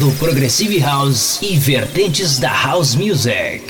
Do Progressive House e vertentes da House Music.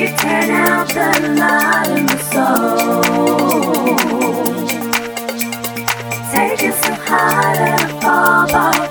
you turn out the light in the soul. Taking fall by.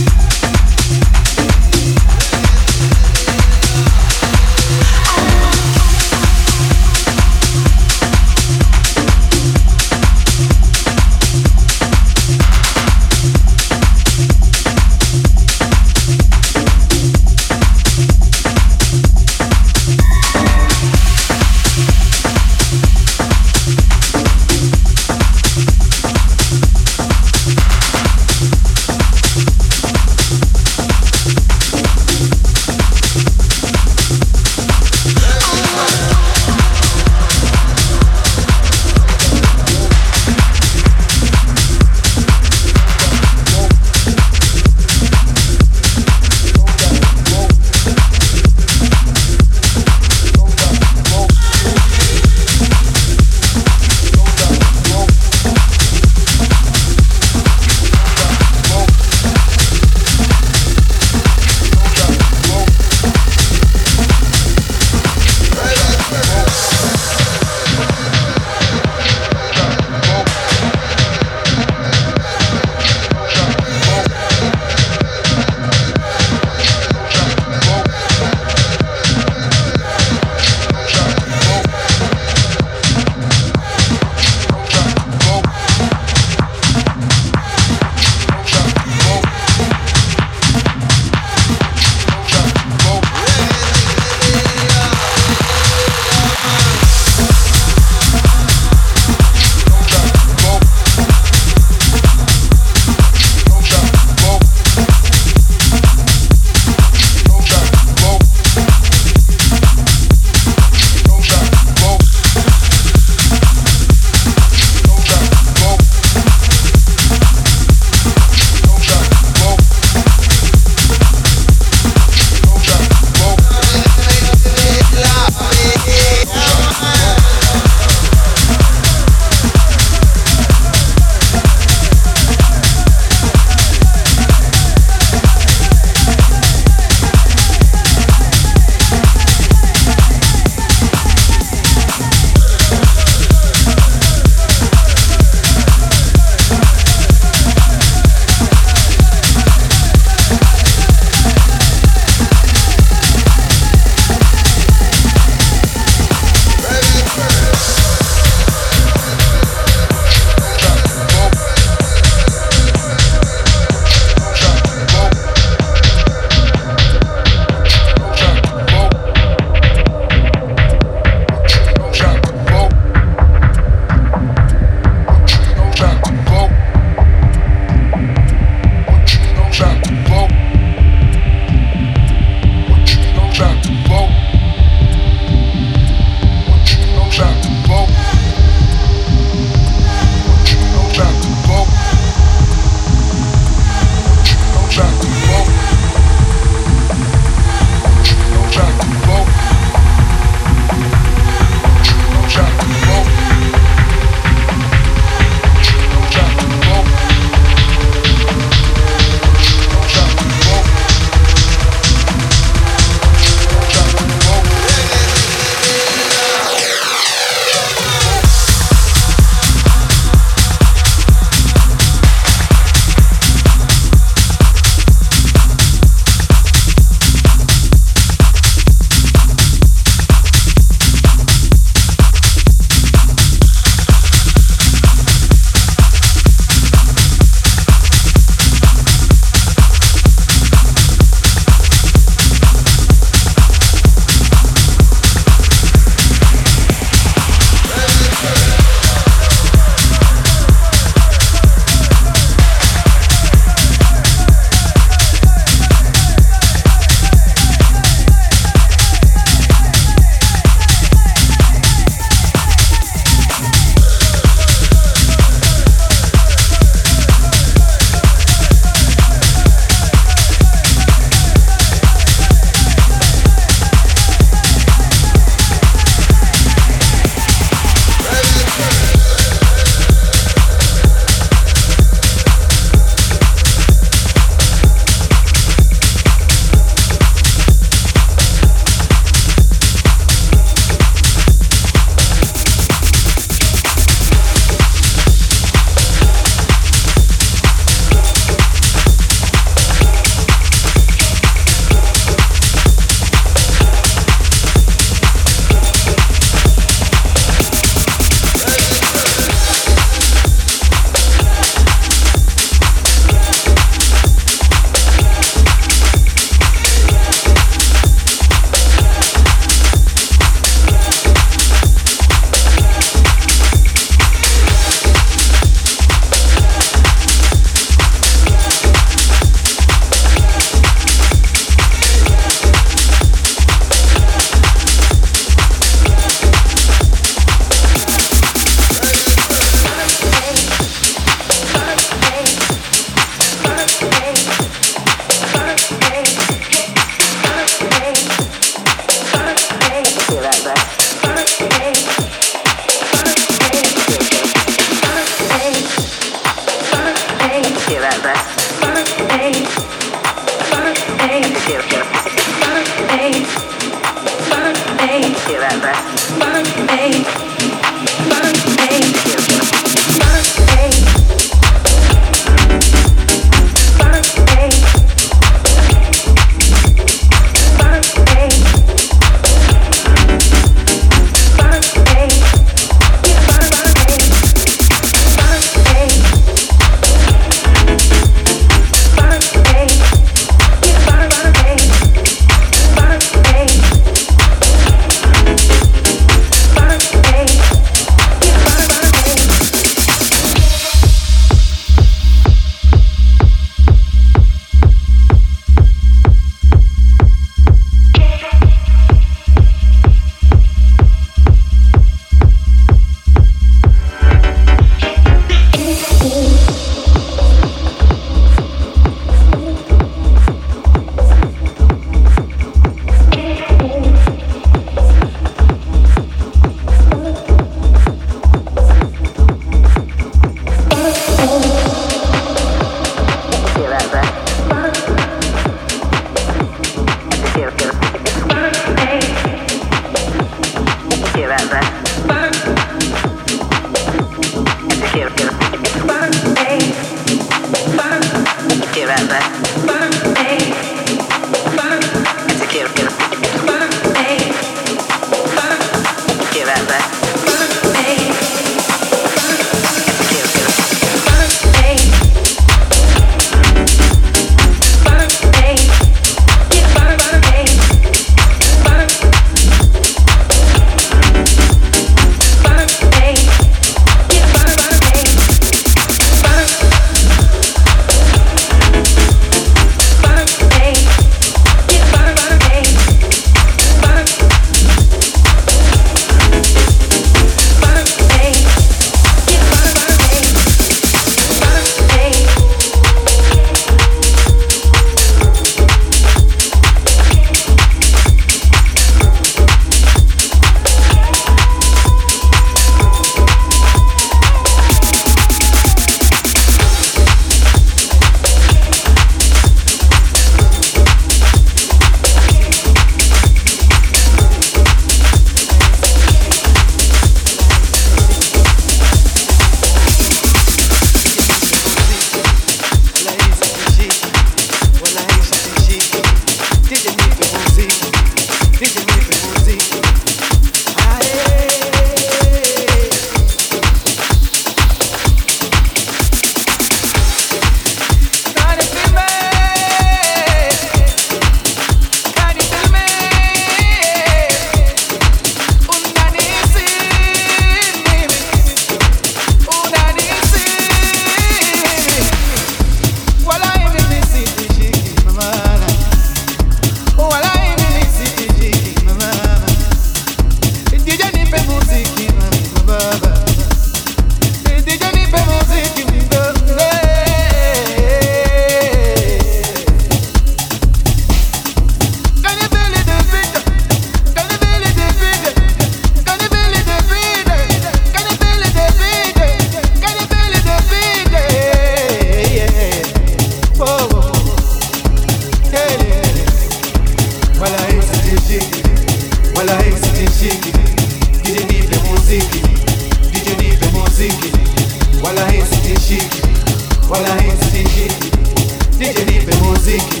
musique,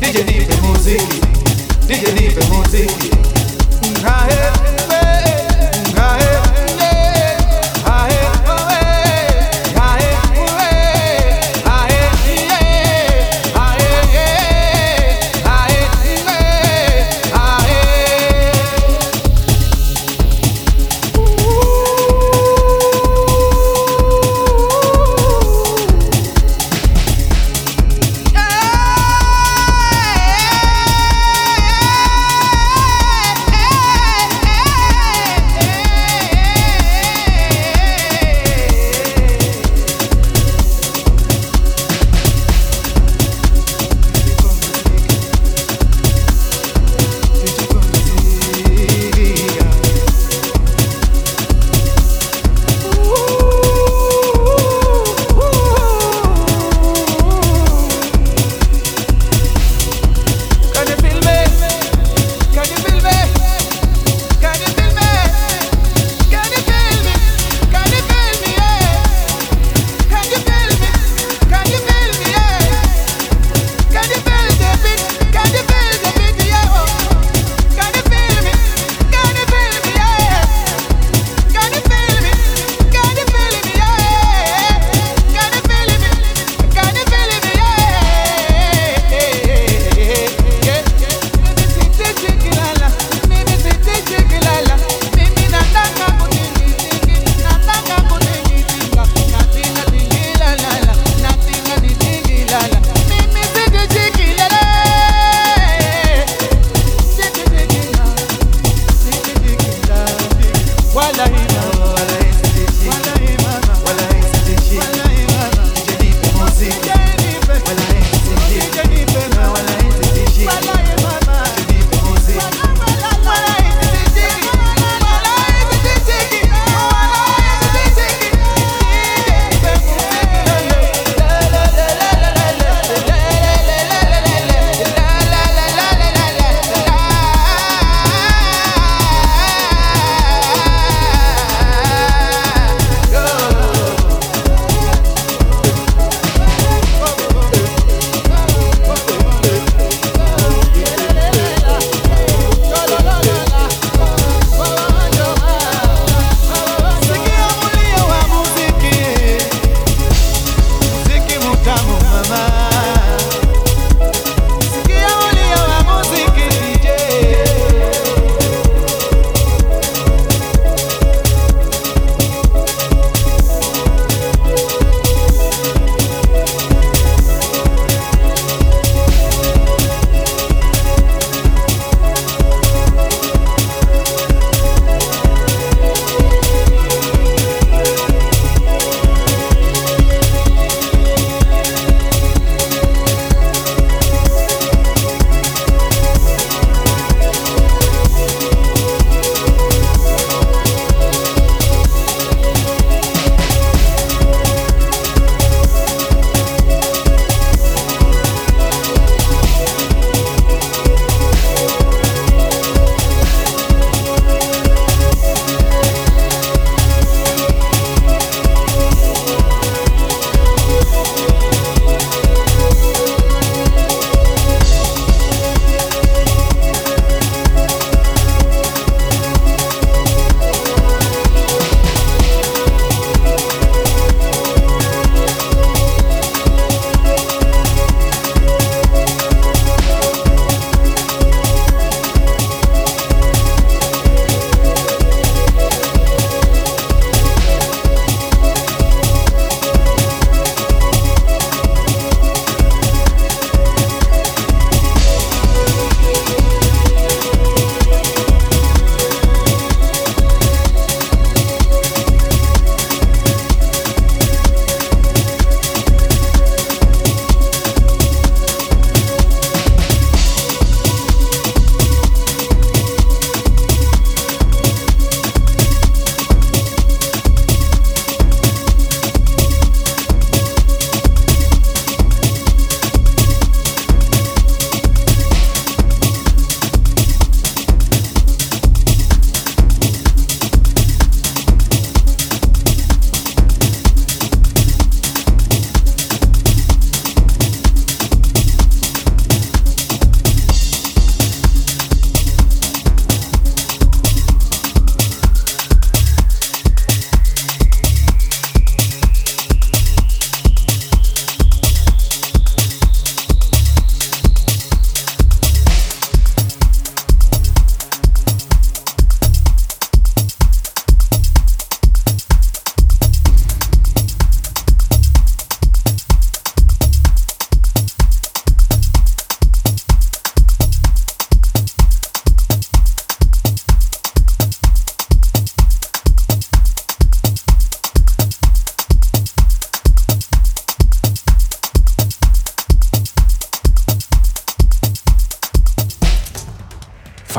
DJ Nipe musique, DJ Nipe musique. Ah, hey.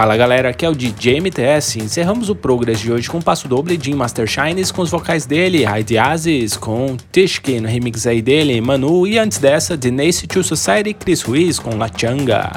Fala galera, aqui é o DJ MTS. Encerramos o Progress de hoje com o passo doble de Master Shines com os vocais dele, Heidi Aziz com Tishkin, remix aí dele, Manu e antes dessa, The Nace to Society, Chris Ruiz com La Changa.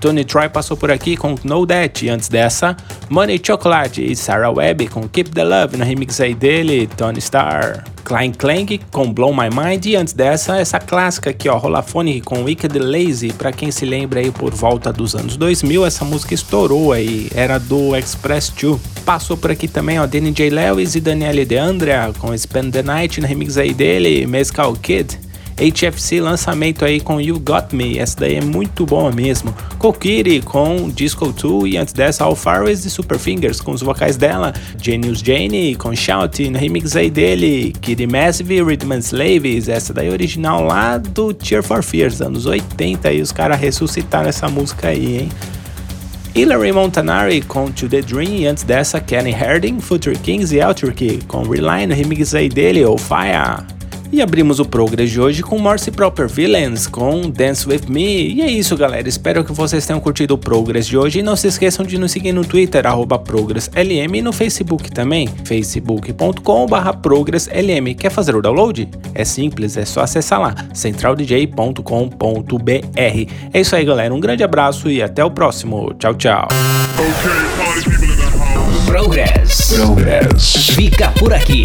Tony Troy passou por aqui com No That e antes dessa, Money Chocolate e Sarah Webb com Keep the Love no remix aí dele, Tony Starr. Klein Clank com Blow My Mind e antes dessa, essa clássica aqui ó, Rolafone com Wicked Lazy, para quem se lembra aí por volta dos anos 2000, essa música estourou aí, era do Express 2. Passou por aqui também ó, Danny J. Lewis e Daniele De Andrea com Spend the Night no remix aí dele, Mescal Kid. HFC lançamento aí com You Got Me, essa daí é muito boa mesmo. Kokiri com Disco 2 e antes dessa All Fares e Superfingers com os vocais dela. Genius Jane com Shout no remix aí dele. Kid Massive Rhythm and Slaves, essa daí é original lá do Tear for Fears, anos 80 e os caras ressuscitaram essa música aí, hein? Hilary Montanari com To The Dream e antes dessa Kenny Harding, Future Kings e Elturkey com Rely no remix aí dele, Oh Fire. E abrimos o Progress de hoje com Morse Proper Villains com Dance With Me. E é isso, galera. Espero que vocês tenham curtido o Progress de hoje. E não se esqueçam de nos seguir no Twitter, ProgressLM e no Facebook também, facebook.com.br ProgressLM. Quer fazer o download? É simples, é só acessar lá, centraldj.com.br. É isso aí, galera. Um grande abraço e até o próximo. Tchau, tchau. Progress. Progress. Fica por aqui.